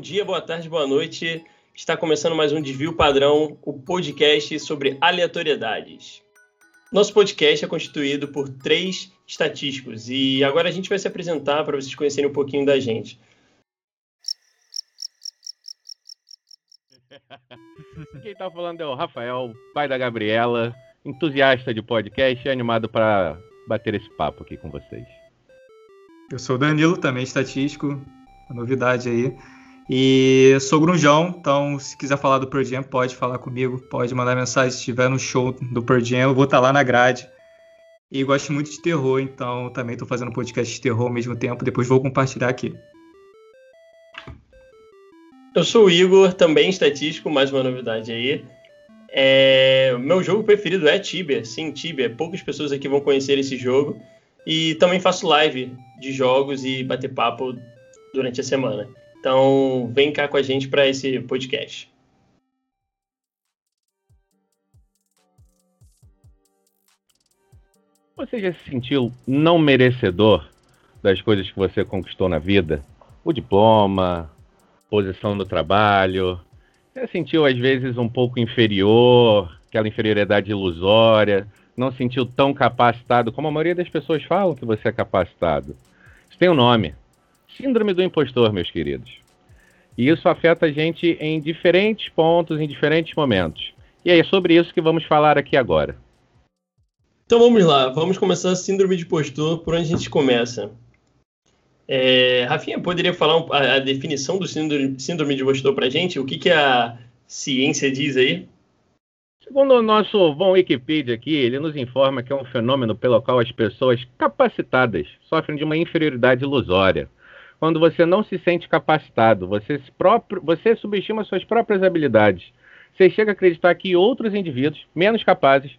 dia, boa tarde, boa noite. Está começando mais um Desvio Padrão, o podcast sobre aleatoriedades. Nosso podcast é constituído por três estatísticos e agora a gente vai se apresentar para vocês conhecerem um pouquinho da gente. Quem está falando é o Rafael, pai da Gabriela, entusiasta de podcast e animado para bater esse papo aqui com vocês. Eu sou o Danilo, também estatístico, novidade aí. E sou grunjão, então se quiser falar do Pearl Jam, pode falar comigo, pode mandar mensagem se estiver no show do Pearl Jam, eu vou estar lá na grade. E gosto muito de terror, então também estou fazendo podcast de terror ao mesmo tempo, depois vou compartilhar aqui. Eu sou o Igor, também estatístico, mais uma novidade aí. É... Meu jogo preferido é Tibia, sim, Tibia. Poucas pessoas aqui vão conhecer esse jogo. E também faço live de jogos e bater papo durante a semana. Então, vem cá com a gente para esse podcast. Você já se sentiu não merecedor das coisas que você conquistou na vida? O diploma, posição no trabalho. Você sentiu às vezes um pouco inferior, aquela inferioridade ilusória, não sentiu tão capacitado como a maioria das pessoas falam que você é capacitado. Isso tem um nome. Síndrome do impostor, meus queridos. E isso afeta a gente em diferentes pontos, em diferentes momentos. E é sobre isso que vamos falar aqui agora. Então vamos lá, vamos começar a síndrome de impostor, por onde a gente começa. É, Rafinha, poderia falar a, definição do síndrome, síndrome de impostor para a gente? O que, que a ciência diz aí? Segundo o nosso bom Wikipedia aqui, ele nos informa que é um fenômeno pelo qual as pessoas capacitadas sofrem de uma inferioridade ilusória quando você não se sente capacitado, você, próprio, você subestima suas próprias habilidades. Você chega a acreditar que outros indivíduos, menos capazes,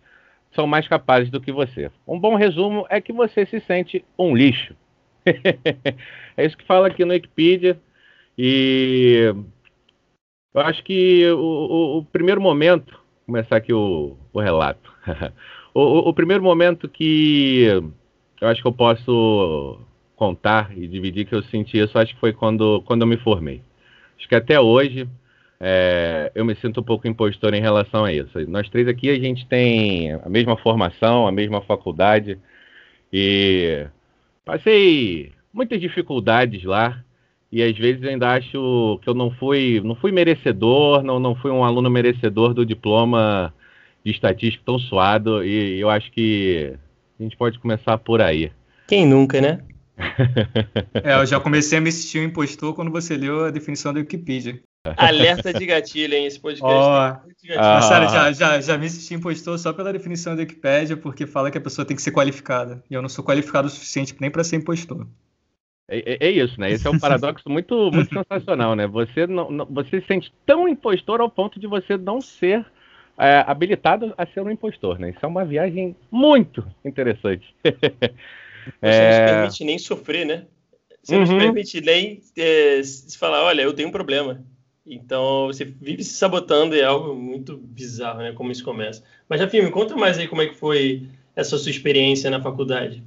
são mais capazes do que você. Um bom resumo é que você se sente um lixo. é isso que fala aqui no Wikipedia. E eu acho que o, o, o primeiro momento, começar aqui o, o relato. o primeiro momento que eu acho que eu posso contar e dividir que eu senti isso, acho que foi quando, quando eu me formei. Acho que até hoje é, eu me sinto um pouco impostor em relação a isso. Nós três aqui, a gente tem a mesma formação, a mesma faculdade e passei muitas dificuldades lá e às vezes eu ainda acho que eu não fui, não fui merecedor, não, não fui um aluno merecedor do diploma de estatística tão suado e eu acho que a gente pode começar por aí. Quem nunca, né? É, eu já comecei a me sentir um impostor quando você leu a definição da Wikipedia. Alerta de gatilho, hein? Esse podcast. Oh, ah. sério, já, já, já me senti impostor só pela definição da Wikipedia, porque fala que a pessoa tem que ser qualificada. E eu não sou qualificado o suficiente nem para ser impostor. É, é, é, isso, né? Esse é um paradoxo muito, muito sensacional, né? Você, não, não, você se sente tão impostor ao ponto de você não ser é, habilitado a ser um impostor, né? Isso é uma viagem muito interessante. Você é... não se permite nem sofrer, né? Você uhum. não se uhum. permite nem é, se falar, olha, eu tenho um problema. Então, você vive se sabotando e é algo muito bizarro, né? Como isso começa. Mas, Rafinha, me conta mais aí como é que foi essa sua experiência na faculdade.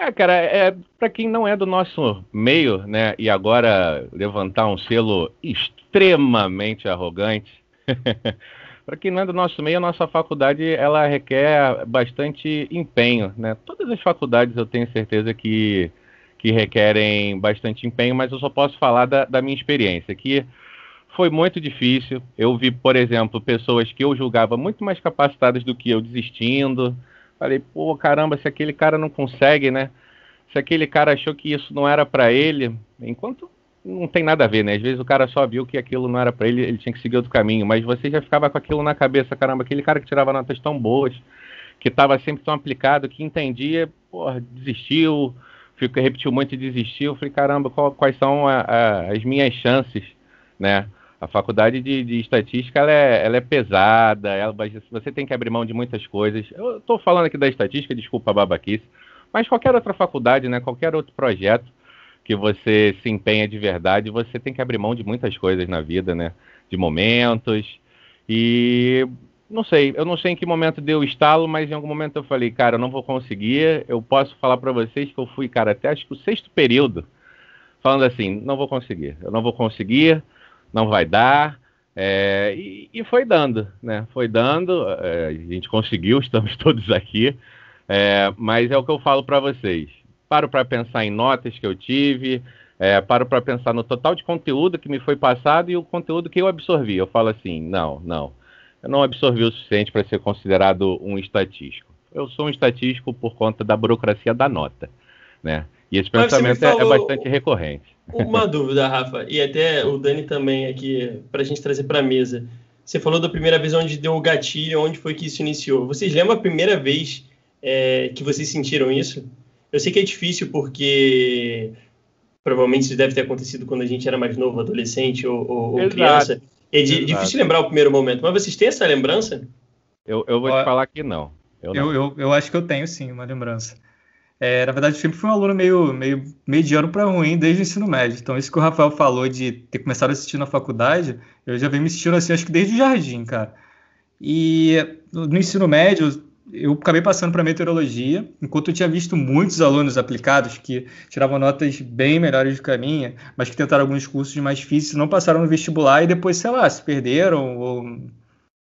É, cara, é, para quem não é do nosso meio, né, e agora levantar um selo extremamente arrogante, Para quem não é do nosso meio, a nossa faculdade ela requer bastante empenho, né? Todas as faculdades eu tenho certeza que, que requerem bastante empenho, mas eu só posso falar da, da minha experiência, que foi muito difícil. Eu vi, por exemplo, pessoas que eu julgava muito mais capacitadas do que eu desistindo. Falei, pô, caramba, se aquele cara não consegue, né? Se aquele cara achou que isso não era para ele, enquanto não tem nada a ver, né? Às vezes o cara só viu que aquilo não era para ele, ele tinha que seguir outro caminho, mas você já ficava com aquilo na cabeça, caramba, aquele cara que tirava notas tão boas, que estava sempre tão aplicado, que entendia, porra, desistiu, fica, repetiu muito e desistiu. Eu falei, caramba, qual, quais são a, a, as minhas chances, né? A faculdade de, de estatística ela é, ela é pesada, ela, você tem que abrir mão de muitas coisas. Eu estou falando aqui da estatística, desculpa a babaquice, mas qualquer outra faculdade, né, qualquer outro projeto, que você se empenha de verdade, você tem que abrir mão de muitas coisas na vida, né? De momentos. E não sei, eu não sei em que momento deu o estalo, mas em algum momento eu falei, cara, eu não vou conseguir. Eu posso falar para vocês que eu fui, cara, até acho que o sexto período falando assim, não vou conseguir, eu não vou conseguir, não vai dar. É, e, e, foi dando, né? Foi dando, é, a gente conseguiu, estamos todos aqui. É, mas é o que eu falo para vocês. Paro para pensar em notas que eu tive, é, paro para pensar no total de conteúdo que me foi passado e o conteúdo que eu absorvi. Eu falo assim, não, não, eu não absorvi o suficiente para ser considerado um estatístico. Eu sou um estatístico por conta da burocracia da nota, né? E esse pensamento é, é bastante recorrente. Uma dúvida, Rafa, e até o Dani também aqui, para a gente trazer para a mesa. Você falou da primeira vez onde deu o gatilho, onde foi que isso iniciou. Vocês lembram a primeira vez é, que vocês sentiram isso? Eu sei que é difícil porque provavelmente isso deve ter acontecido quando a gente era mais novo, adolescente ou, ou criança. É de, difícil lembrar o primeiro momento, mas vocês têm essa lembrança? Eu, eu vou te falar que não. Eu, não. Eu, eu, eu, acho que eu tenho sim uma lembrança. É, na verdade, eu sempre fui um aluno meio, meio mediano para ruim desde o ensino médio. Então, isso que o Rafael falou de ter começado a assistir na faculdade, eu já venho me assistindo assim, acho que desde o jardim, cara. E no ensino médio, eu acabei passando para meteorologia, enquanto eu tinha visto muitos alunos aplicados que tiravam notas bem melhores do que a minha, mas que tentaram alguns cursos mais difíceis, não passaram no vestibular e depois, sei lá, se perderam ou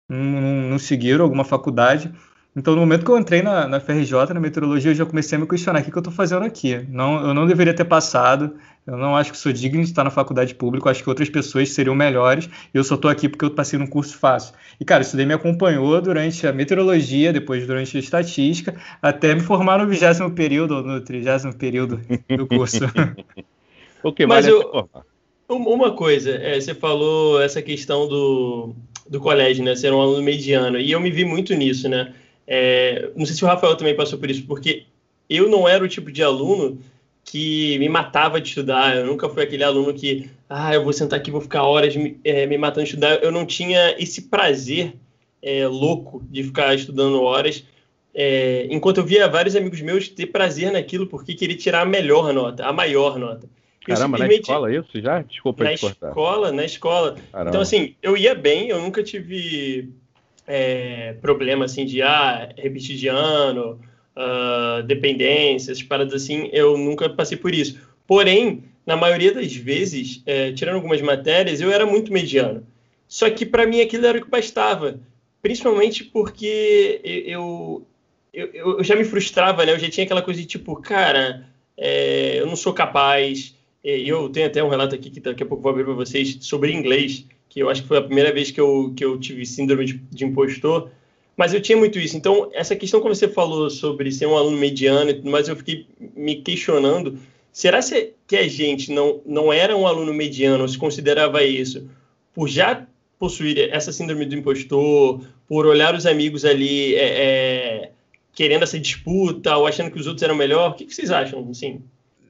não, não seguiram alguma faculdade. Então, no momento que eu entrei na, na FRJ, na meteorologia, eu já comecei a me questionar o que, que eu estou fazendo aqui. Não, eu não deveria ter passado, eu não acho que sou digno de estar na faculdade pública, acho que outras pessoas seriam melhores, e eu só estou aqui porque eu passei num curso fácil. E, cara, isso daí me acompanhou durante a meteorologia, depois durante a estatística, até me formar no vigésimo período, ou no trigésimo período do curso. o que Mas eu, uma coisa, é, você falou essa questão do, do colégio, né, ser um aluno mediano, e eu me vi muito nisso, né, é, não sei se o Rafael também passou por isso, porque eu não era o tipo de aluno que me matava de estudar. Eu nunca fui aquele aluno que, ah, eu vou sentar aqui, vou ficar horas me, é, me matando de estudar. Eu não tinha esse prazer é, louco de ficar estudando horas. É, enquanto eu via vários amigos meus ter prazer naquilo porque queria tirar a melhor nota, a maior nota. Eu Caramba, na escola isso já? Desculpa Na escola, na escola. Caramba. Então, assim, eu ia bem, eu nunca tive é, problema assim de ah, repetir de ano, uh, dependências, paradas assim, eu nunca passei por isso. Porém, na maioria das vezes, é, tirando algumas matérias, eu era muito mediano. Só que para mim aquilo era o que bastava, principalmente porque eu, eu, eu, já me frustrava, né? Eu já tinha aquela coisa de tipo, cara, é, eu não sou capaz. Eu tenho até um relato aqui que daqui a pouco vou abrir para vocês sobre inglês que eu acho que foi a primeira vez que eu, que eu tive síndrome de, de impostor, mas eu tinha muito isso. Então, essa questão que você falou sobre ser um aluno mediano e tudo mais, eu fiquei me questionando, será que a gente não, não era um aluno mediano, se considerava isso, por já possuir essa síndrome do impostor, por olhar os amigos ali é, é, querendo essa disputa, ou achando que os outros eram melhor? O que, que vocês acham, assim?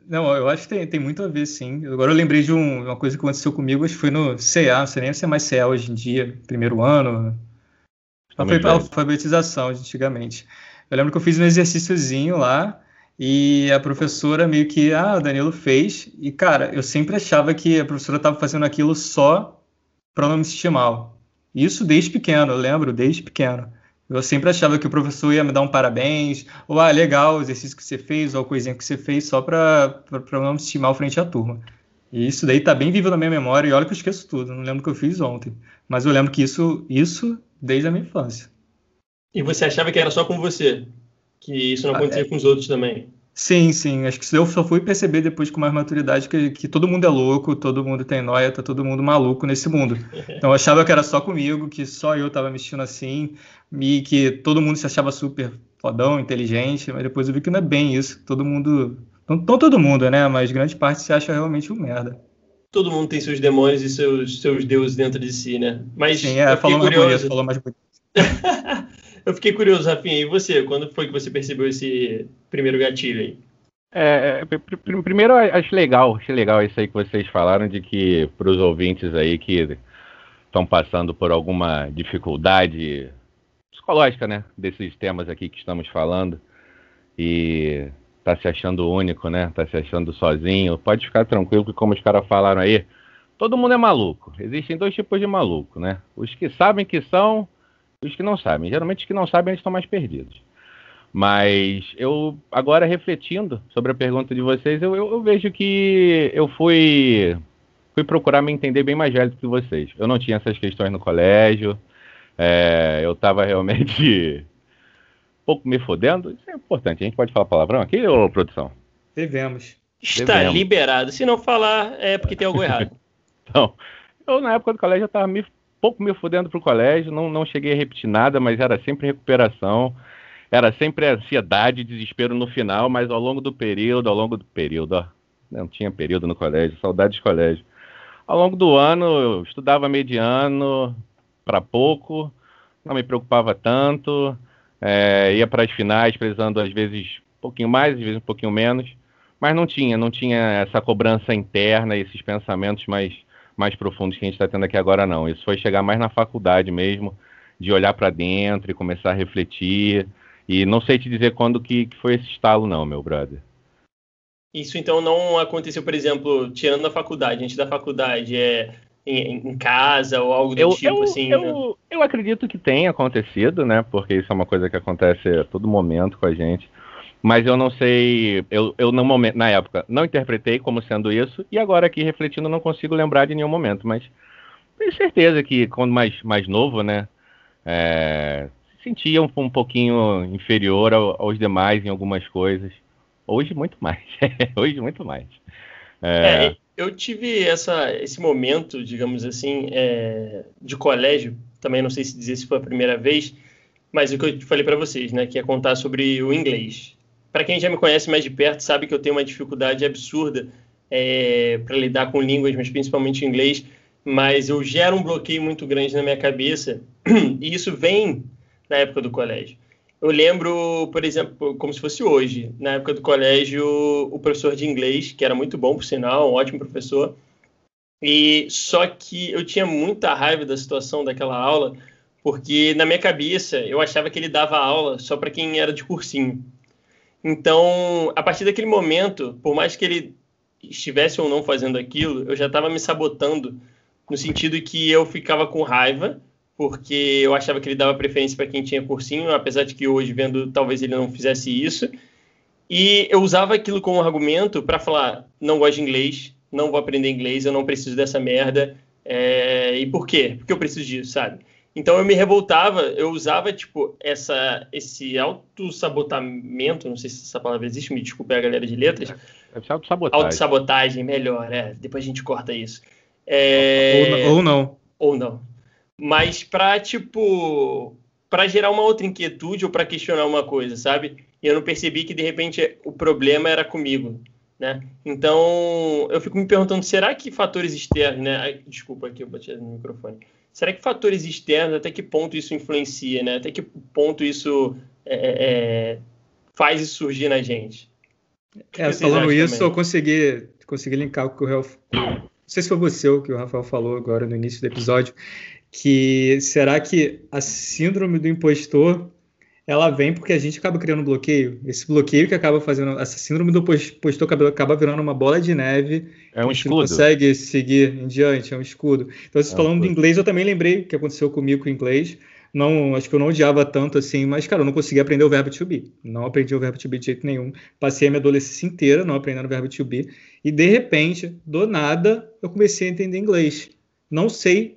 Não, eu acho que tem, tem muito a ver, sim. Agora eu lembrei de um, uma coisa que aconteceu comigo, acho que foi no CA, não sei nem se é mais CA hoje em dia, primeiro ano. Alfabetização antigamente. Eu lembro que eu fiz um exercíciozinho lá e a professora meio que, ah, o Danilo fez. E, cara, eu sempre achava que a professora estava fazendo aquilo só para não me sentir mal. Isso desde pequeno, eu lembro, desde pequeno. Eu sempre achava que o professor ia me dar um parabéns, ou ah, legal, o exercício que você fez, ou a coisinha que você fez, só para não me estimar frente à turma. E isso daí tá bem vivo na minha memória, e olha que eu esqueço tudo, não lembro o que eu fiz ontem. Mas eu lembro que isso, isso desde a minha infância. E você achava que era só com você? Que isso não acontecia ah, é... com os outros também? Sim, sim. Acho que eu só fui perceber depois com mais maturidade que, que todo mundo é louco, todo mundo tem noia, tá todo mundo maluco nesse mundo. Então eu achava que era só comigo, que só eu tava mexendo assim, e que todo mundo se achava super fodão, inteligente, mas depois eu vi que não é bem isso. Todo mundo. Não, não todo mundo, né? Mas grande parte se acha realmente um merda. Todo mundo tem seus demônios e seus, seus deuses dentro de si, né? Mas Sim, é, falou mais bonito, falou mais bonito. Eu fiquei curioso, Rafinha, e você? Quando foi que você percebeu esse primeiro gatilho aí? É, é primeiro, acho legal, acho legal isso aí que vocês falaram de que para os ouvintes aí que estão passando por alguma dificuldade psicológica, né, desses temas aqui que estamos falando e tá se achando único, né, tá se achando sozinho, pode ficar tranquilo que como os caras falaram aí, todo mundo é maluco. Existem dois tipos de maluco, né? Os que sabem que são os que não sabem. Geralmente os que não sabem eles estão mais perdidos. Mas eu, agora refletindo sobre a pergunta de vocês, eu, eu, eu vejo que eu fui, fui procurar me entender bem mais velho do que vocês. Eu não tinha essas questões no colégio, é, eu estava realmente pouco me fodendo. Isso é importante, a gente pode falar palavrão aqui, ou produção? Devemos. Está Devemos. liberado. Se não falar, é porque tem algo errado. então, eu na época do colégio eu estava me pouco me fudendo pro colégio, não, não cheguei a repetir nada, mas era sempre recuperação, era sempre ansiedade, desespero no final, mas ao longo do período, ao longo do período, ó, não tinha período no colégio, saudade de colégio. Ao longo do ano, eu estudava mediano para pouco, não me preocupava tanto, é, ia para as finais precisando às vezes um pouquinho mais, às vezes um pouquinho menos, mas não tinha, não tinha essa cobrança interna, esses pensamentos mais mais profundos que a gente está tendo aqui agora, não. Isso foi chegar mais na faculdade mesmo, de olhar para dentro e começar a refletir. E não sei te dizer quando que, que foi esse estalo, não, meu brother. Isso então não aconteceu, por exemplo, tirando da faculdade, a gente da faculdade é em, em casa ou algo do eu, tipo, eu, assim? Eu, né? eu acredito que tenha acontecido, né? Porque isso é uma coisa que acontece a todo momento com a gente mas eu não sei, eu, eu no momento, na época não interpretei como sendo isso, e agora aqui refletindo não consigo lembrar de nenhum momento, mas tenho certeza que quando mais, mais novo, né, é, sentia um, um pouquinho inferior ao, aos demais em algumas coisas. Hoje muito mais, hoje muito mais. É... É, eu tive essa, esse momento, digamos assim, é, de colégio, também não sei se dizer se foi a primeira vez, mas o que eu falei para vocês, né, que é contar sobre o inglês para quem já me conhece mais de perto, sabe que eu tenho uma dificuldade absurda é, para lidar com línguas, mas principalmente inglês. Mas eu gero um bloqueio muito grande na minha cabeça, e isso vem na época do colégio. Eu lembro, por exemplo, como se fosse hoje, na época do colégio, o professor de inglês, que era muito bom, por sinal, um ótimo professor, e só que eu tinha muita raiva da situação daquela aula, porque na minha cabeça eu achava que ele dava aula só para quem era de cursinho. Então, a partir daquele momento, por mais que ele estivesse ou não fazendo aquilo, eu já estava me sabotando no sentido que eu ficava com raiva, porque eu achava que ele dava preferência para quem tinha cursinho, apesar de que hoje, vendo, talvez ele não fizesse isso. E eu usava aquilo como argumento para falar: não gosto de inglês, não vou aprender inglês, eu não preciso dessa merda. É... E por quê? Porque eu preciso disso, sabe? Então eu me revoltava, eu usava tipo essa esse autossabotamento, não sei se essa palavra existe, me desculpe a galera de letras. Deve ser autossabotagem. Autossabotagem, melhor, é. Depois a gente corta isso. É... Ou, ou não. Ou não. Mas para tipo para gerar uma outra inquietude ou para questionar uma coisa, sabe? E eu não percebi que de repente o problema era comigo, né? Então eu fico me perguntando, será que fatores externos, né? Desculpa aqui, eu bati no microfone será que fatores externos, até que ponto isso influencia, né? Até que ponto isso é, é, é faz isso surgir na gente? É, falando isso, também? eu consegui, consegui linkar o que o Rafael. Não sei se foi você o que o Rafael falou agora no início do episódio, que será que a síndrome do impostor ela vem porque a gente acaba criando bloqueio. Esse bloqueio que acaba fazendo. Essa síndrome do postor acaba, acaba virando uma bola de neve. É um escudo. Não consegue seguir em diante, é um escudo. Então, vocês é falando um de inglês, eu também lembrei o que aconteceu comigo com o inglês. Não, acho que eu não odiava tanto assim, mas, cara, eu não conseguia aprender o verbo to be. Não aprendi o verbo to be de jeito nenhum. Passei a minha adolescência inteira não aprendendo o verbo to be. E, de repente, do nada, eu comecei a entender inglês. Não sei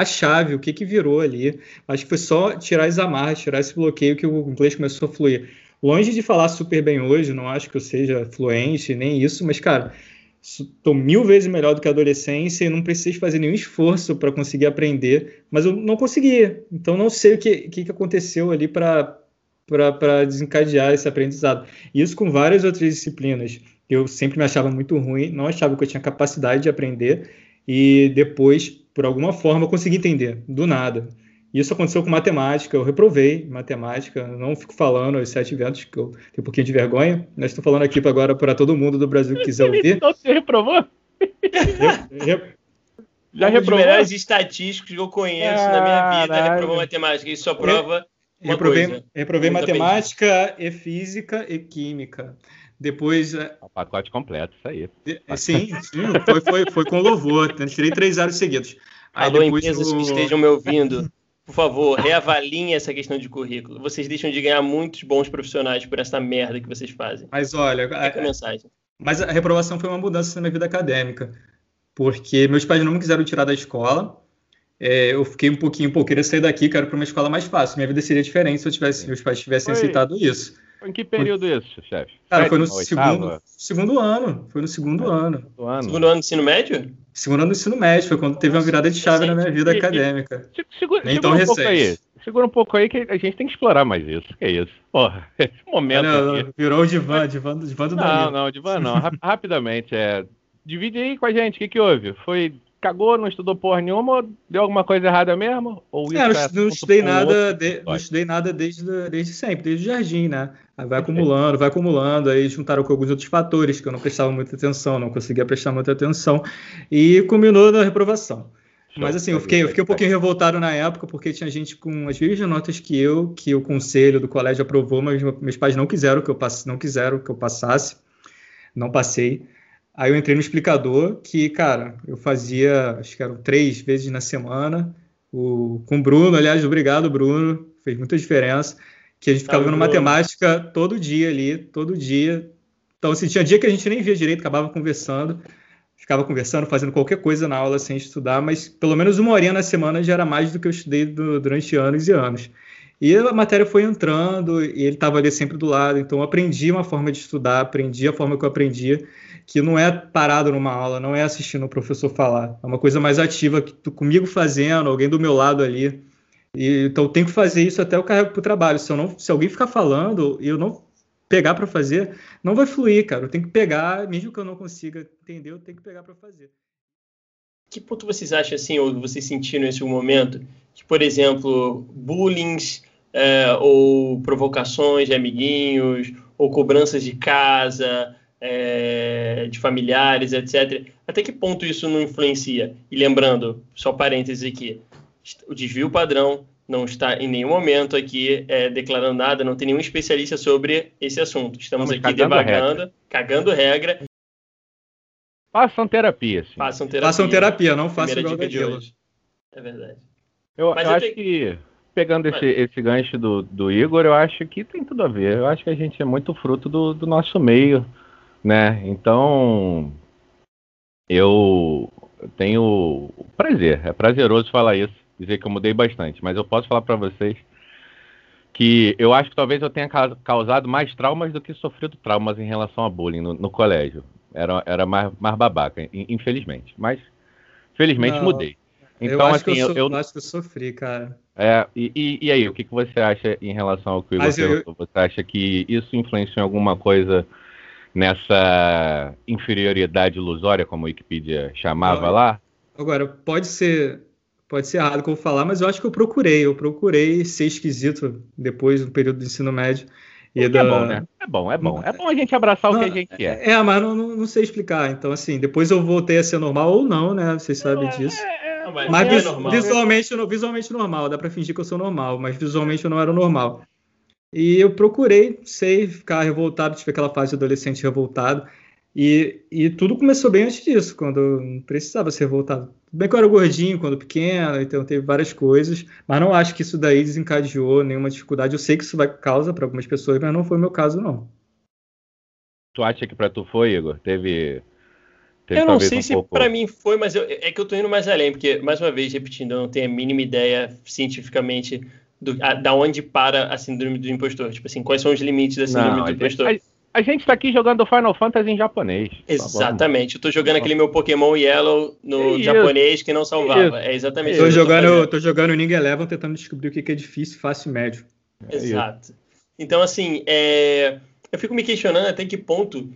a chave, o que, que virou ali. Acho que foi só tirar as amarras, tirar esse bloqueio que o inglês começou a fluir. Longe de falar super bem hoje, não acho que eu seja fluente, nem isso, mas, cara, estou mil vezes melhor do que a adolescência e não precisei fazer nenhum esforço para conseguir aprender, mas eu não conseguia. Então, não sei o que, que, que aconteceu ali para desencadear esse aprendizado. Isso com várias outras disciplinas. Eu sempre me achava muito ruim, não achava que eu tinha capacidade de aprender, e depois por alguma forma eu consegui entender, do nada. Isso aconteceu com matemática, eu reprovei matemática, não fico falando os sete eventos, que eu tenho um pouquinho de vergonha, mas estou falando aqui agora para todo mundo do Brasil que quiser ouvir. Então você reprovou? Eu, Já um reprovou? Os melhores estatísticos que eu conheço na minha vida reprovou matemática, isso só prova uma reprovei, coisa. Reprovei matemática e física e química. Depois. É, o pacote completo, isso aí. Sim, sim foi, foi, foi com louvor. Tirei três anos seguidos. Aí Alô, depois empresas o... que estejam me ouvindo, por favor, reavaliem essa questão de currículo. Vocês deixam de ganhar muitos bons profissionais por essa merda que vocês fazem. Mas olha, a, a mensagem. Mas a reprovação foi uma mudança na minha vida acadêmica, porque meus pais não me quiseram tirar da escola. É, eu fiquei um pouquinho, pô, queria sair daqui, quero para uma escola mais fácil. Minha vida seria diferente se eu tivesse, meus pais tivessem foi, aceitado isso. Em que período foi, isso, chefe? Cara, foi no segundo, segundo ano. Foi no segundo ano. ano. Segundo ano do ensino médio? Segundo ano do ensino médio, foi quando teve uma virada de chave na minha vida acadêmica. Segura, Nem tão um recente. Aí. Segura um pouco aí que a gente tem que explorar mais isso. Que é isso? Porra, esse momento. Não, aqui. Virou o divã, divã, divã do Não, Danilo. não, divã não. Rapidamente, é. Divide aí com a gente, o que, que houve? Foi cagou, não estudou porra nenhuma, deu alguma coisa errada mesmo? Ou é, isso é, não, não estudei nada, de, não estudei nada desde, desde sempre, desde o jardim, né? Aí vai acumulando, vai acumulando, aí juntaram com alguns outros fatores que eu não prestava muita atenção, não conseguia prestar muita atenção, e culminou na reprovação. Mas assim, eu fiquei, eu fiquei um pouquinho revoltado na época, porque tinha gente com as mesmas notas que eu, que o conselho do colégio aprovou, mas meus pais não quiseram que eu passe, não quiseram que eu passasse, não passei. Aí eu entrei no explicador, que, cara, eu fazia, acho que eram três vezes na semana, o, com o Bruno, aliás, obrigado, Bruno, fez muita diferença, que a gente ficava vendo matemática todo dia ali, todo dia. Então, assim, tinha dia que a gente nem via direito, acabava conversando, ficava conversando, fazendo qualquer coisa na aula sem estudar, mas pelo menos uma horinha na semana já era mais do que eu estudei do, durante anos e anos. E a matéria foi entrando, e ele estava ali sempre do lado, então eu aprendi uma forma de estudar, aprendi a forma que eu aprendia, que não é parado numa aula, não é assistindo o professor falar, é uma coisa mais ativa, que tu, comigo fazendo, alguém do meu lado ali. E, então eu tenho que fazer isso até eu carrego para o trabalho. Se, eu não, se alguém ficar falando e eu não pegar para fazer, não vai fluir, cara. Eu tenho que pegar, mesmo que eu não consiga entender, eu tenho que pegar para fazer. Que ponto vocês acham assim, ou vocês sentiram nesse momento, que, por exemplo, bullying é, ou provocações de amiguinhos, ou cobranças de casa, é, de familiares, etc. Até que ponto isso não influencia? E lembrando, só parênteses aqui, o desvio padrão não está em nenhum momento aqui é, declarando nada, não tem nenhum especialista sobre esse assunto. Estamos aqui devagando, regra. cagando regra. Façam terapia, sim. Façam terapia. Façam terapia, não façam igual de hoje. É verdade. Eu, eu acho que, pegando esse, esse gancho do, do Igor, eu acho que tem tudo a ver. Eu acho que a gente é muito fruto do, do nosso meio né? Então, eu tenho prazer, é prazeroso falar isso, dizer que eu mudei bastante, mas eu posso falar para vocês que eu acho que talvez eu tenha causado mais traumas do que sofrido traumas em relação a bullying no, no colégio. Era, era mais, mais babaca, infelizmente. Mas, felizmente, Não, mudei. Então, eu acho assim, que eu, eu, eu, acho que eu sofri, cara. É, e, e, e aí, o que, que você acha em relação ao que você, eu... você acha que isso influenciou em alguma coisa nessa inferioridade ilusória, como a Wikipedia chamava agora, lá? Agora, pode ser pode ser errado que eu vou falar, mas eu acho que eu procurei, eu procurei ser esquisito depois do período do ensino médio. E da... É bom, né? É bom, é bom. É bom a gente abraçar não, o que a gente é. É, mas não, não, não, sei explicar. Então, assim, depois eu voltei a ser normal ou não, né? Vocês sabem disso. É, é, mas, mas é normal, visualmente, né? visualmente normal, dá pra fingir que eu sou normal, mas visualmente eu não era normal. E eu procurei, sei, ficar revoltado, tive aquela fase de adolescente revoltado. E, e tudo começou bem antes disso, quando eu não precisava ser revoltado. Tudo bem que eu era gordinho quando pequeno, então teve várias coisas, mas não acho que isso daí desencadeou nenhuma dificuldade. Eu sei que isso vai causa para algumas pessoas, mas não foi o meu caso, não. Tu acha que para tu foi, Igor? Teve. teve eu não sei um se pouco... para mim foi, mas eu, é que eu tô indo mais além, porque, mais uma vez, repetindo, eu não tenho a mínima ideia cientificamente do, a, da onde para a síndrome do impostor? Tipo assim, quais são os limites da síndrome Não, do impostor? A, a gente está aqui jogando Final Fantasy em japonês. Exatamente. Eu tô jogando aquele meu Pokémon Yellow no japonês que não salvava. Isso. É exatamente isso. Tô jogando, tô jogando Ninja Eleven tentando descobrir o que é difícil, fácil e médio. É Exato. Então, assim, é... eu fico me questionando até que ponto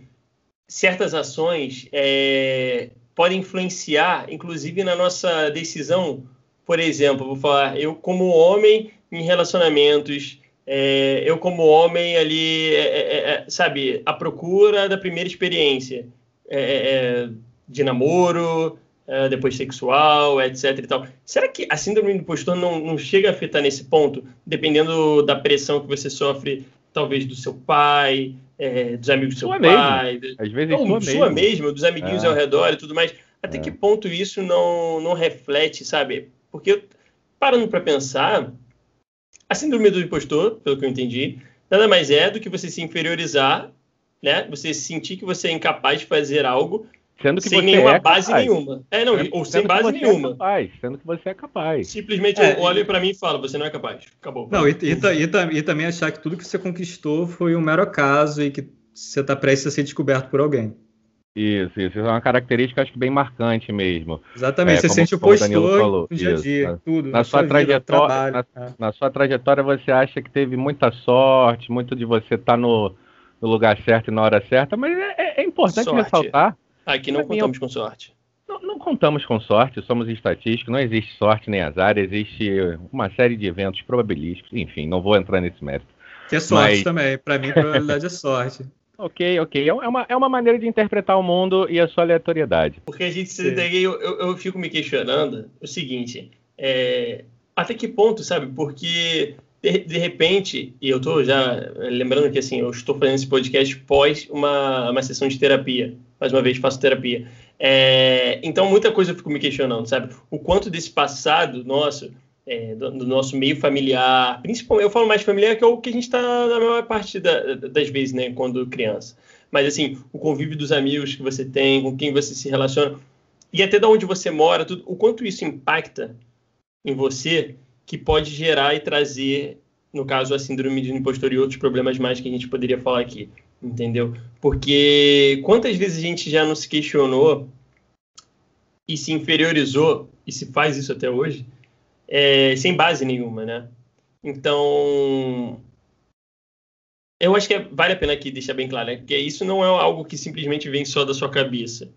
certas ações é... podem influenciar, inclusive, na nossa decisão. Por exemplo, vou falar, eu como homem em relacionamentos, é, eu como homem ali, é, é, é, é sabe, a procura da primeira experiência é, de namoro, depois sexual, etc e tal. Será que a síndrome do impostor não, não chega a afetar nesse ponto, dependendo da pressão que você sofre, talvez do seu pai, dos amigos do seu sua pai, mesmo. às vezes não, sua mesmo. mesmo, dos amiguinhos ao redor e tudo mais. Até que ponto isso não, não reflete, sabe? Porque parando para pensar, a síndrome do impostor, pelo que eu entendi, nada mais é do que você se inferiorizar, né? Você sentir que você é incapaz de fazer algo Sendo que sem você nenhuma é base capaz. nenhuma. É, não, Sendo- ou sendo sem que base você É nenhuma. capaz, sendo que você é capaz. Simplesmente É, olha para mim e fala, você não é capaz. Acabou. Não, e, e e e também achar que tudo que você conquistou foi um mero acaso e que você está prestes a ser descoberto por alguém. Isso, isso. É uma característica, acho que bem marcante mesmo. Exatamente, É, você como- sente o postor falou, no dia a isso, dia, na- tudo. na sua vida, trajetória- trabalho. é. Na sua trajetória, você acha que teve muita sorte, muito de você estar no, no lugar certo e na hora certa, mas é, é- é importante Sorte. ressaltar Aqui não Na minha- contamos com sorte. Não, não contamos com sorte, somos estatísticos, não existe sorte nem azar, existe uma série de eventos probabilísticos, enfim, não vou entrar nesse mérito. Que é sorte Mas- também. Para mim, probabilidade é sorte. Ok, ok, é uma, é uma maneira de interpretar o mundo e a sua aleatoriedade. Porque a gente se daí eu, eu, eu fico me questionando o seguinte, é, até que ponto, sabe? Porque de, de repente, e eu tô já lembrando que assim, eu estou fazendo esse podcast pós uma, uma sessão de terapia. Mais uma vez faço terapia. É, então muita coisa eu fico me questionando, sabe? O quanto desse passado nosso, é, do, do nosso meio familiar, principalmente, eu falo mais familiar que é o que a gente está na maior parte da- das vezes, né, quando criança. Mas assim, o convívio dos amigos que você tem, com quem você se relaciona, e até de onde você mora, tudo, o quanto isso impacta em você, que pode gerar e trazer, no caso, a síndrome de impostor e outros problemas mais que a gente poderia falar aqui, entendeu? Porque quantas vezes a gente já não se questionou e se inferiorizou, e se faz isso até hoje, é, sem base nenhuma, né? Então, eu acho que é- vale a pena aqui deixar bem claro, né? que isso não é algo que simplesmente vem só da sua cabeça.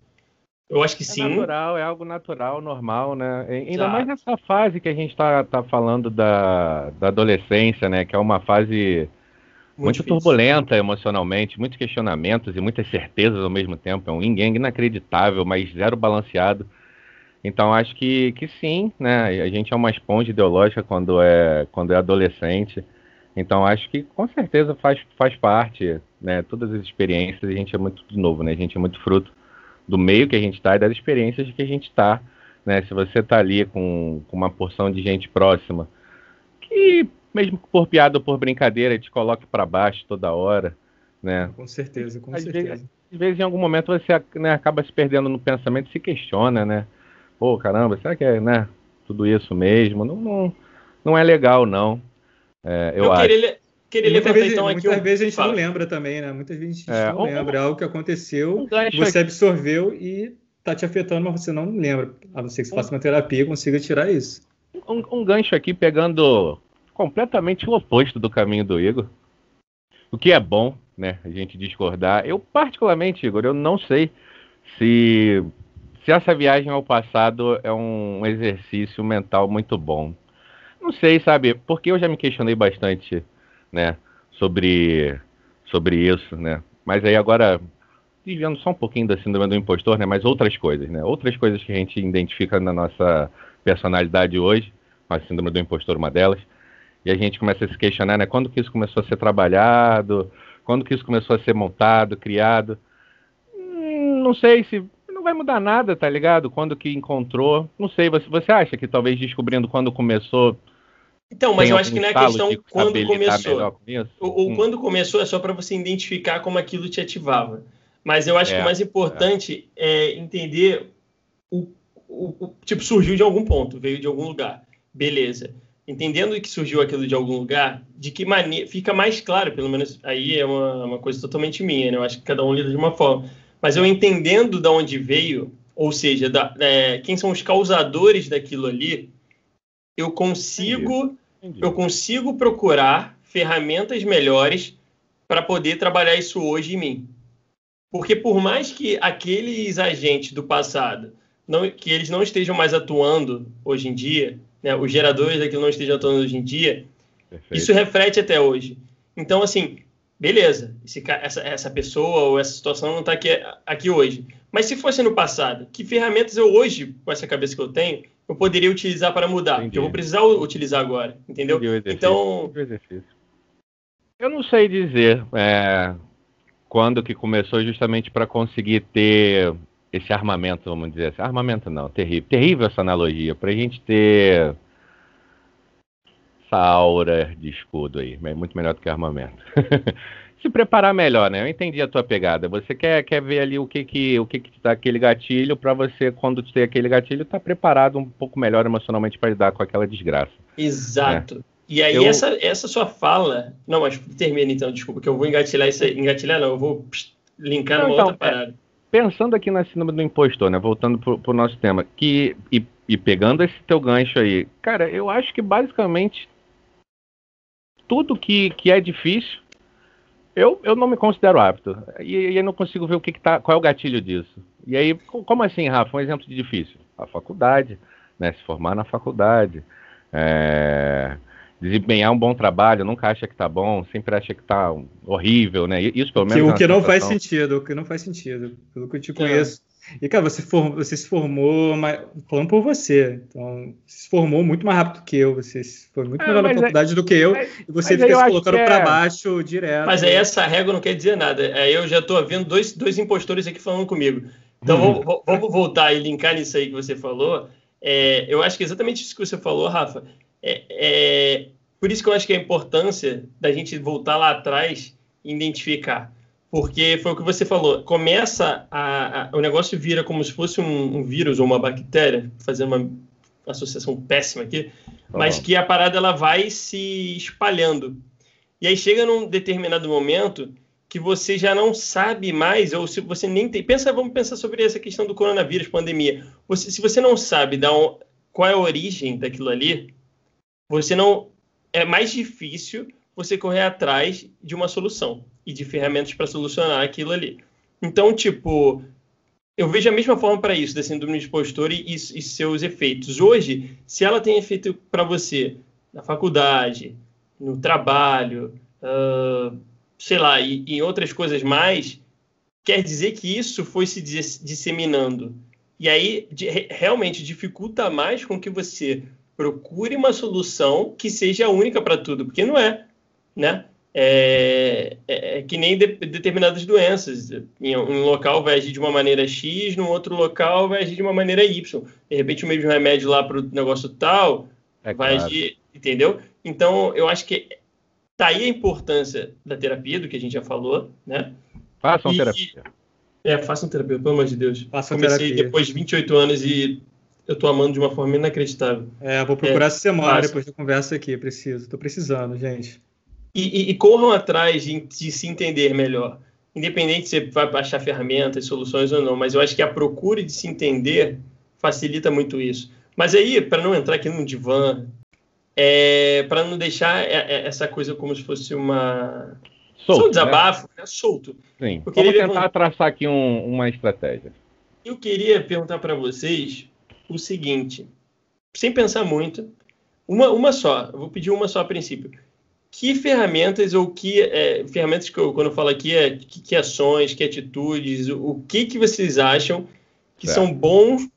Eu acho que É sim. natural, é algo natural, normal, né? Ainda Exato. mais nessa fase que a gente está tá falando da, da adolescência, né? Que é uma fase muito, difícil. turbulenta emocionalmente, muitos questionamentos e muitas certezas ao mesmo tempo. É um yin inacreditável, mas zero balanceado. Então acho que, que sim, né? A gente é uma esponja ideológica quando é, quando é adolescente. Então acho que com certeza faz, faz parte, né? Todas as experiências, a gente é muito de novo, né? A gente é muito fruto do meio que a gente está e das experiências que a gente está. Né? Se você está ali com, com uma porção de gente próxima que, mesmo por piada ou por brincadeira, te coloque para baixo toda hora, né? Com certeza, com Às certeza. vezes- Às vezes, em algum momento, você né, acaba se perdendo no pensamento e se questiona, né? Pô, caramba, será que é né, tudo isso mesmo? Não, não, não é legal, não. É, eu, Eu, acho. queria, queria Muitas vezes, então aqui muitas um- vezes a gente Fala. não lembra também, né? Muitas vezes a gente É, não um- lembra. É algo que aconteceu, Um você absorveu e tá te afetando, mas você não lembra. A não ser que você faça uma terapia e consiga tirar isso. um, um gancho aqui pegando completamente o oposto do caminho do Igor. O que é bom, né? A gente discordar. Eu, particularmente, Igor, eu não sei se, se essa viagem ao passado é um exercício mental muito bom. Não sei, sabe? Porque eu já me questionei bastante, né? Sobre, sobre isso, né? Mas aí agora, desviando só um pouquinho da síndrome do impostor, né? Mas outras coisas, né? Outras coisas que a gente identifica na nossa personalidade hoje, a síndrome do impostor uma delas, e a gente começa a se questionar, né? Quando que isso começou a ser trabalhado? Quando que isso começou a ser montado, criado? Hum, não sei se vai mudar nada, tá ligado? Quando que encontrou? Não sei. Você, você acha que talvez descobrindo quando começou? Então, mas eu acho que não é questão quando começou. com isso? O, o Hum, quando começou é só para você identificar como aquilo te ativava. Mas eu acho que É, o mais importante é, entender o, o, o- tipo surgiu de algum ponto, veio de algum lugar, beleza? Entendendo que surgiu aquilo de algum lugar, de que maneira fica mais claro, pelo menos aí é uma, uma coisa totalmente minha, né? Eu acho que cada um lida de uma forma. Mas eu entendendo de onde veio, ou seja, da- é, quem são os causadores daquilo ali, eu consigo entendi. eu consigo procurar ferramentas melhores para poder trabalhar isso hoje em mim. Porque por mais que aqueles agentes do passado, não, que eles não estejam mais atuando hoje em dia, né, os geradores daquilo não estejam atuando hoje em dia, Perfeito. isso reflete até hoje. Então, assim, beleza, esse essa, essa pessoa ou essa situação não está aqui, aqui hoje. Mas se fosse no passado, que ferramentas eu hoje, com essa cabeça que eu tenho, eu poderia utilizar para mudar? Entendi. Que eu vou precisar utilizar agora, entendeu? Então. Eu não sei dizer é, quando que começou justamente para conseguir ter esse armamento, vamos dizer assim. Armamento não, terrível. Terrível essa analogia. Para a gente ter essa aura de escudo aí. É muito melhor do que armamento. Se preparar melhor, né? Eu entendi a tua pegada. Você quer, quer ver ali o que que o que que tá aquele gatilho para você quando ter aquele gatilho tá preparado um pouco melhor emocionalmente para lidar com aquela desgraça. Exato. Né? E aí eu... essa essa sua fala, não, mas termina então, desculpa, que eu vou engatilhar isso, engatilhar não, eu vou pss, linkar não, numa então, outra é, parada. É, pensando aqui na síndrome do impostor, né? Voltando pro, pro nosso tema, que e, e pegando esse teu gancho aí, cara, eu acho que basicamente tudo que, que é difícil, eu, eu não me considero apto. E, e eu não consigo ver o que, que tá, qual é o gatilho disso. E aí, como assim, Rafa? Um exemplo de difícil. A faculdade, né? Se formar na faculdade. É, desempenhar um bom trabalho, nunca acha que tá bom, sempre acha que tá horrível, né? Isso pelo menos. Que, o que não faz sentido, o que não faz sentido, pelo que eu te conheço. E, cara, você, for, você se formou, falando por você, então, você se formou muito mais rápido que eu, você foi muito ah, melhor na é- faculdade é, do que eu, mas, e você fica se colocando é... para baixo direto. Mas aí essa regra não quer dizer nada, aí eu já estou vendo dois, dois impostores aqui falando comigo. Então, hum. vamos, vamos voltar e linkar nisso aí que você falou. É, eu acho que é exatamente isso que você falou, Rafa. É, é, por isso que eu acho que a importância da gente voltar lá atrás e identificar. Porque foi o que você falou, começa a, a o negócio vira como se fosse um, um, vírus ou uma bactéria, fazendo uma associação péssima aqui, mas que a parada ela vai se espalhando. E aí chega num determinado momento que você já não sabe mais, ou se você nem tem. Pensa, vamos pensar sobre essa questão do coronavírus, pandemia. Você, se você não sabe da um, qual é a origem daquilo ali, você não é mais difícil você correr atrás de uma solução e de ferramentas para solucionar aquilo ali. Então, tipo, eu vejo a mesma forma para isso, da síndrome de expostor e, e, seus efeitos. Hoje, se ela tem efeito para você na faculdade, no trabalho, uh, sei lá, e em outras coisas mais, quer dizer que isso foi se disseminando. E aí, de, realmente, dificulta mais com que você procure uma solução que seja única para tudo, porque não é, né? É, é, é que nem de, determinadas doenças. Em um local vai agir de uma maneira X, no outro local vai agir de uma maneira Y. De repente, o mesmo remédio lá para o negócio tal é vai claro. agir, entendeu? Então, eu acho que tá aí a importância da terapia, do que a gente já falou, né? Façam e, terapia. É, façam terapia, pelo amor de Deus. Façam Comecei terapia. depois de 28 anos e eu tô amando de uma forma inacreditável. É, vou procurar é, essa semana depois da conversa aqui, preciso. Tô precisando, gente. E, e, e corram atrás de, de, se entender melhor. Independente se você vai baixar ferramentas, soluções ou não, mas eu acho que a procura de se entender facilita muito isso. Mas aí, para não entrar aqui num divã, é, para não deixar é, é, essa coisa como se fosse uma. Solto, um né? desabafo, né? Né? solto. Sim. Eu Vamos tentar traçar aqui um, uma estratégia. Eu queria perguntar para vocês o seguinte, sem pensar muito, uma, uma só, eu vou pedir uma só a princípio. Que ferramentas ou que é, ferramentas que eu, quando eu falo aqui é que, que ações, que atitudes, o, que que vocês acham que são bons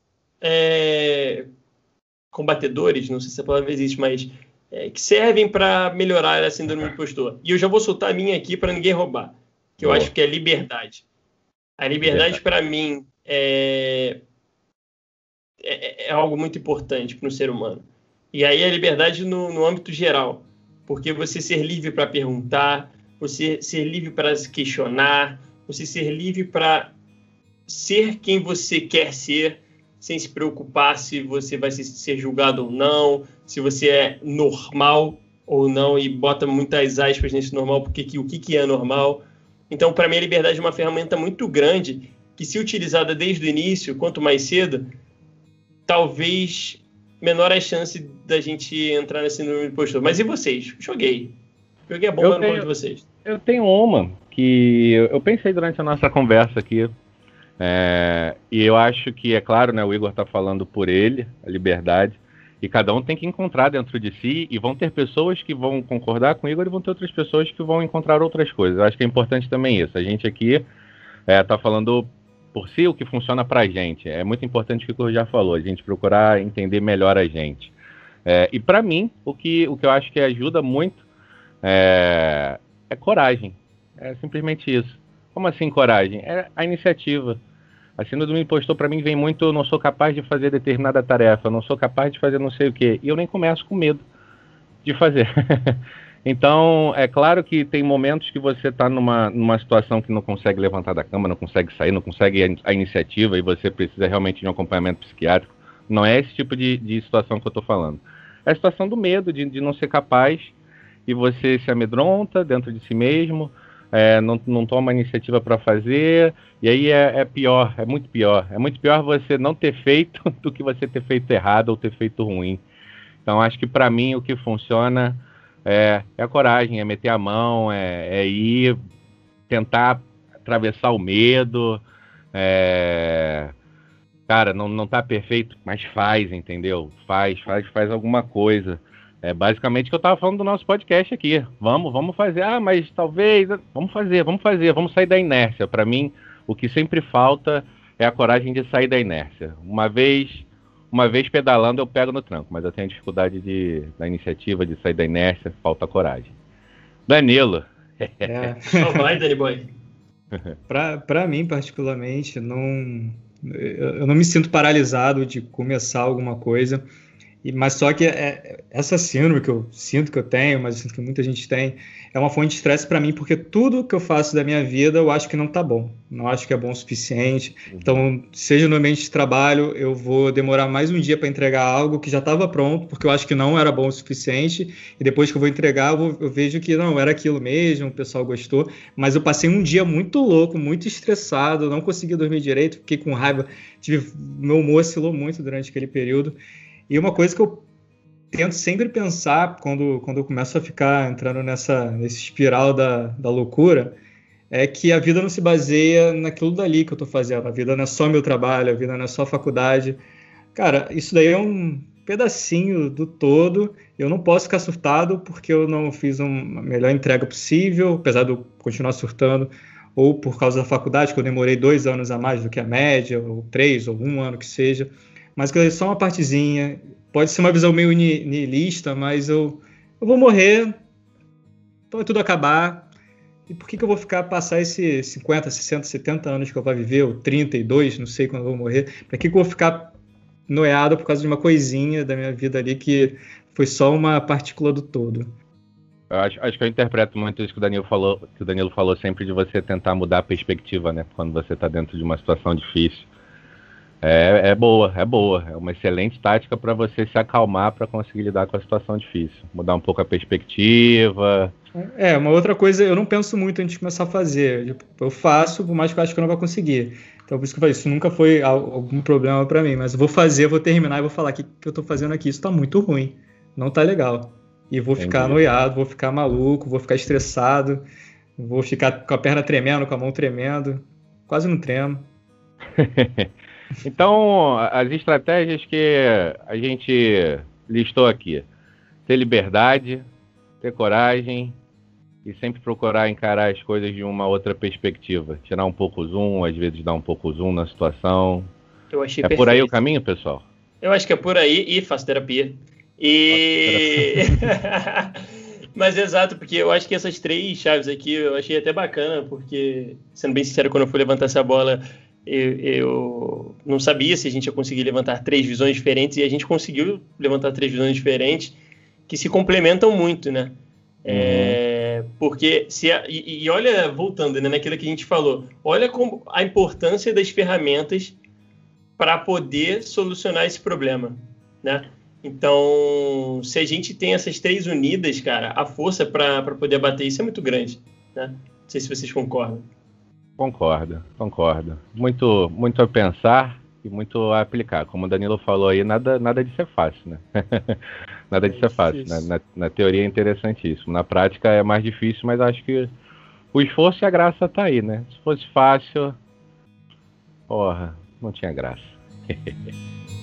é, combatedores, não sei se a palavra existe, mas é, que servem para melhorar a síndrome do impostor. E eu já vou soltar a minha aqui para ninguém roubar, que eu acho que é liberdade. A liberdade, para mim, é, é, é algo muito importante para o ser humano. E aí a liberdade no, no âmbito geral, porque você ser livre para perguntar, você ser livre para se questionar, você ser livre para ser quem você quer ser, sem se preocupar se você vai ser julgado ou não, se você é normal ou não, e bota muitas aspas nesse normal, porque que, o que, que é normal. Então, para mim, a liberdade é uma ferramenta muito grande que, se utilizada desde o início, quanto mais cedo, talvez menor a chance da gente entrar nesse número de postura. Mas e vocês? Joguei. Joguei a bomba tenho, no de vocês. Eu tenho uma que eu pensei durante a nossa conversa aqui. É, e eu acho que, é claro, né, o Igor está falando por ele, a liberdade, e cada um tem que encontrar dentro de si, e vão ter pessoas que vão concordar com o Igor e vão ter outras pessoas que vão encontrar outras coisas. Eu acho que é importante também isso. A gente aqui está é, tá falando por si o que funciona para a gente. É muito importante o que o já falou, a gente procurar entender melhor a gente. É, e para mim, o que, o que eu acho que ajuda muito é, é coragem. É simplesmente isso. Como assim coragem? É a iniciativa. A síndrome do impostor para mim vem muito, eu não sou capaz de fazer determinada tarefa, não sou capaz de fazer não sei o quê. E eu nem começo com medo. de fazer. então, é claro que tem momentos que você está numa, numa situação que não consegue levantar da cama, não consegue sair, não consegue a, a iniciativa e você precisa realmente de um acompanhamento psiquiátrico. Não é esse tipo de, de situação que eu estou falando. É a situação do medo, de, de não ser capaz e você se amedronta dentro de si mesmo, é, não, não toma iniciativa para fazer, e aí é, é, pior, é muito pior. É muito pior você não ter feito do que você ter feito errado ou ter feito ruim. Então acho que para mim o que funciona é, é, a coragem, é meter a mão, é, é ir tentar atravessar o medo. É... Cara, não, não tá perfeito, mas faz, entendeu? Faz, faz, faz alguma coisa. É basicamente o que eu estava falando do nosso podcast aqui. Vamos, vamos fazer. Ah, mas talvez. Vamos fazer, vamos fazer, vamos sair da inércia. Para mim, o que sempre falta é a coragem de sair da inércia. Uma vez, uma vez pedalando, eu pego no tranco, mas eu tenho dificuldade de, da iniciativa, de sair da inércia, falta coragem. Danilo. É. Só vai, Dani Boy. Para mim, particularmente, não, eu não me sinto paralisado de começar alguma coisa. E, mas só que é, essa síndrome que eu sinto que eu tenho, mas sinto que muita gente tem, é uma fonte de estresse para mim, porque tudo que eu faço da minha vida eu acho que não está bom. Não acho que é bom o suficiente. Uhum. Então, seja no ambiente de trabalho, eu vou demorar mais um dia para entregar algo que já estava pronto, porque eu acho que não era bom o suficiente. E depois que eu vou entregar, eu, vou, eu vejo que não, era aquilo mesmo, o pessoal gostou. Mas eu passei um dia muito louco, muito estressado, não consegui dormir direito, fiquei com raiva. Tive, meu humor oscilou muito durante aquele período. E uma coisa que eu tento sempre pensar quando, quando eu começo a ficar entrando nessa nesse espiral da, da loucura é que a vida não se baseia naquilo dali que eu estou fazendo. A vida não é só meu trabalho, a vida não é só faculdade. Cara, isso daí é um pedacinho do todo. Eu não posso ficar surtado porque eu não fiz uma melhor entrega possível, apesar de eu continuar surtando, ou por causa da faculdade, que eu demorei dois anos a mais do que a média, ou três, ou um ano que seja mas que é só uma partezinha. Pode ser uma visão meio niilista, mas eu, eu vou morrer, vai tudo acabar. E por que, que eu vou ficar passar esses 50, 60, 70 anos que eu vou viver, ou 32, não sei quando eu vou morrer? Para que, que eu vou ficar noiado por causa de uma coisinha da minha vida ali que foi só uma partícula do todo? Acho, acho, que eu interpreto muito isso que o Danilo falou, que o Danilo falou sempre de você tentar mudar a perspectiva, né? Quando você está dentro de uma situação difícil. É, é boa, é boa. É uma excelente tática para você se acalmar para conseguir lidar com a situação difícil. Mudar um pouco a perspectiva. É, uma outra coisa, eu não penso muito antes de começar a fazer. Eu faço, por mais que eu acho que eu não vou conseguir. Então, por isso que eu falei, isso nunca foi algum problema para mim. Mas eu vou fazer, vou terminar e vou falar: o que, que eu tô fazendo aqui? Isso tá muito ruim. Não tá legal. E vou Entendi. ficar noiado, vou ficar maluco, vou ficar estressado, vou ficar com a perna tremendo, com a mão tremendo. Quase não tremo. Então, as estratégias que a gente listou aqui: ter liberdade, ter coragem e sempre procurar encarar as coisas de uma outra perspectiva. Tirar um pouco o zoom, às vezes dar um pouco o zoom na situação. Eu achei é perfeito. por aí o caminho, pessoal? Eu acho que é por aí e faço terapia. E. Mas exato, porque eu acho que essas três chaves aqui eu achei até bacana, porque, sendo bem sincero, quando eu fui levantar essa bola, eu, eu, não sabia se a gente ia conseguir levantar três visões diferentes e a gente conseguiu levantar três visões diferentes que se complementam muito, né? É, uhum. É, porque se a, e, e, olha, voltando né, naquilo que a gente falou, olha como a importância das ferramentas para poder solucionar esse problema, né? Então, se a gente tem essas três unidas, cara, a força para poder bater isso é muito grande, né? Não sei se vocês concordam. Concordo, concordo. Muito, muito a pensar e muito a aplicar. Como o Danilo falou aí, nada, nada de ser fácil, né? nada de ser fácil. Né? Na, na, teoria é interessantíssimo. Na prática é mais difícil, mas acho que o esforço e a graça tá aí, né? Se fosse fácil, porra, não tinha graça.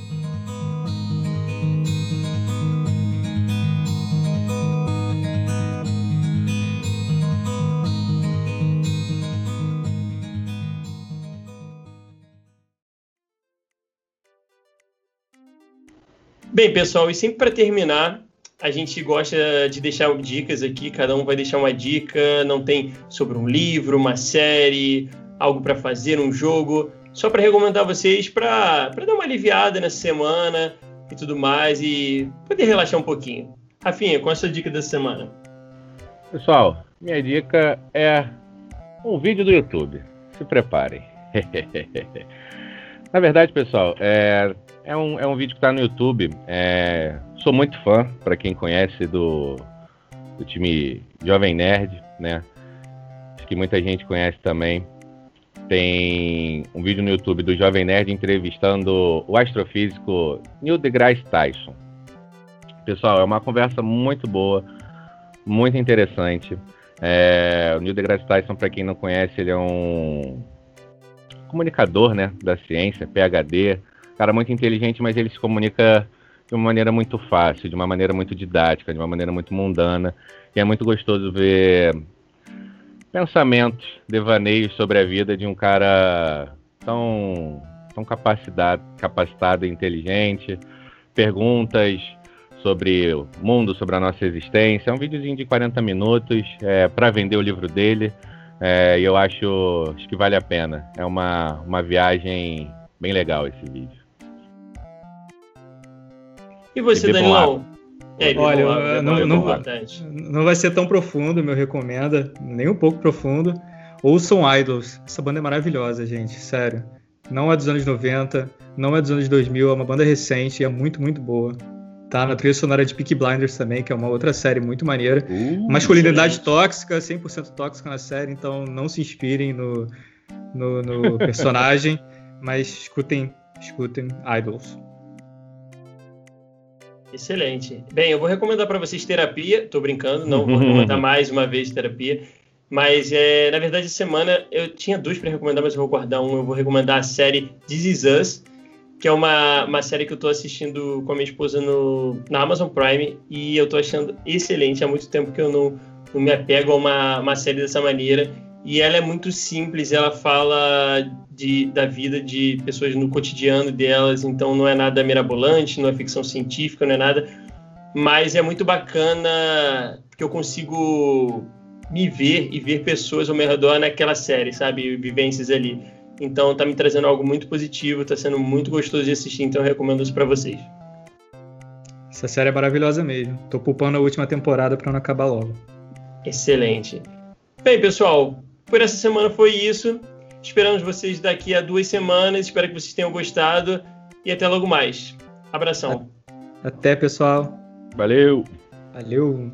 Bem, pessoal, e sempre para terminar, a gente gosta de deixar dicas aqui, cada um vai deixar uma dica, não tem sobre um livro, uma série, algo para fazer, um jogo, só para recomendar vocês para dar uma aliviada nessa semana e tudo mais e poder relaxar um pouquinho. Rafinha, qual é a sua dica dessa semana? Pessoal, minha dica é um vídeo do YouTube. Se preparem. Na verdade, pessoal, é, é, um, é um vídeo que está no YouTube. É, sou muito fã, para quem conhece, do, do time Jovem Nerd, né? Acho que muita gente conhece também. Tem um vídeo no YouTube do Jovem Nerd entrevistando o astrofísico Neil deGrasse Tyson. Pessoal, é uma conversa muito boa, muito interessante. É, o Neil deGrasse Tyson, para quem não conhece, ele é um comunicador né, da ciência, PhD, cara muito inteligente, mas ele se comunica de uma maneira muito fácil, de uma maneira muito didática, de uma maneira muito mundana. E é muito gostoso ver pensamentos, devaneios sobre a vida de um cara tão, tão capacitado, capacitado e inteligente, perguntas sobre o mundo, sobre a nossa existência. É um videozinho de 40 minutos é, para vender o livro dele. É, eu acho, acho que vale a pena. É uma, uma viagem bem legal esse vídeo. E você, Daniel? É, Olha, eu, não, não, não, vai ser tão profundo, meu recomenda, nem um pouco profundo. Ouçam Idols, essa banda é maravilhosa, gente, sério. Não é dos anos 90, não é dos anos 2000, é uma banda recente e é muito, muito boa. Tá na trilha sonora de Peaky Blinders também, que é uma outra série muito maneira. Uh, Masculinidade excelente. tóxica, 100% tóxica na série, então não se inspirem no, no, no personagem, mas escutem, escutem Idols. Excelente. Bem, eu vou recomendar para vocês terapia. Tô brincando, não vou recomendar mais uma vez terapia. Mas, é, na verdade, essa semana eu tinha dois para recomendar, mas eu vou guardar um. Eu vou recomendar a série This Is Us, que é uma, uma série que eu tô assistindo com a minha esposa no, na Amazon Prime e eu tô achando excelente. Há muito tempo que eu não, não me apego a uma, uma série dessa maneira. E ela é muito simples, ela fala de, da vida de pessoas no cotidiano delas, então não é nada mirabolante, não é ficção científica, não é nada, mas é muito bacana porque eu consigo me ver e ver pessoas ao meu redor naquela série, sabe? Vivências ali. Então tá me trazendo algo muito positivo, tá sendo muito gostoso de assistir, então eu recomendo isso para vocês. Essa série é maravilhosa mesmo. Tô pulpando a última temporada para não acabar logo. Excelente. Bem, pessoal, por essa semana foi isso. Esperamos vocês daqui a duas semanas. Espero que vocês tenham gostado. E até logo mais. Abração. Até, pessoal. Valeu. Valeu.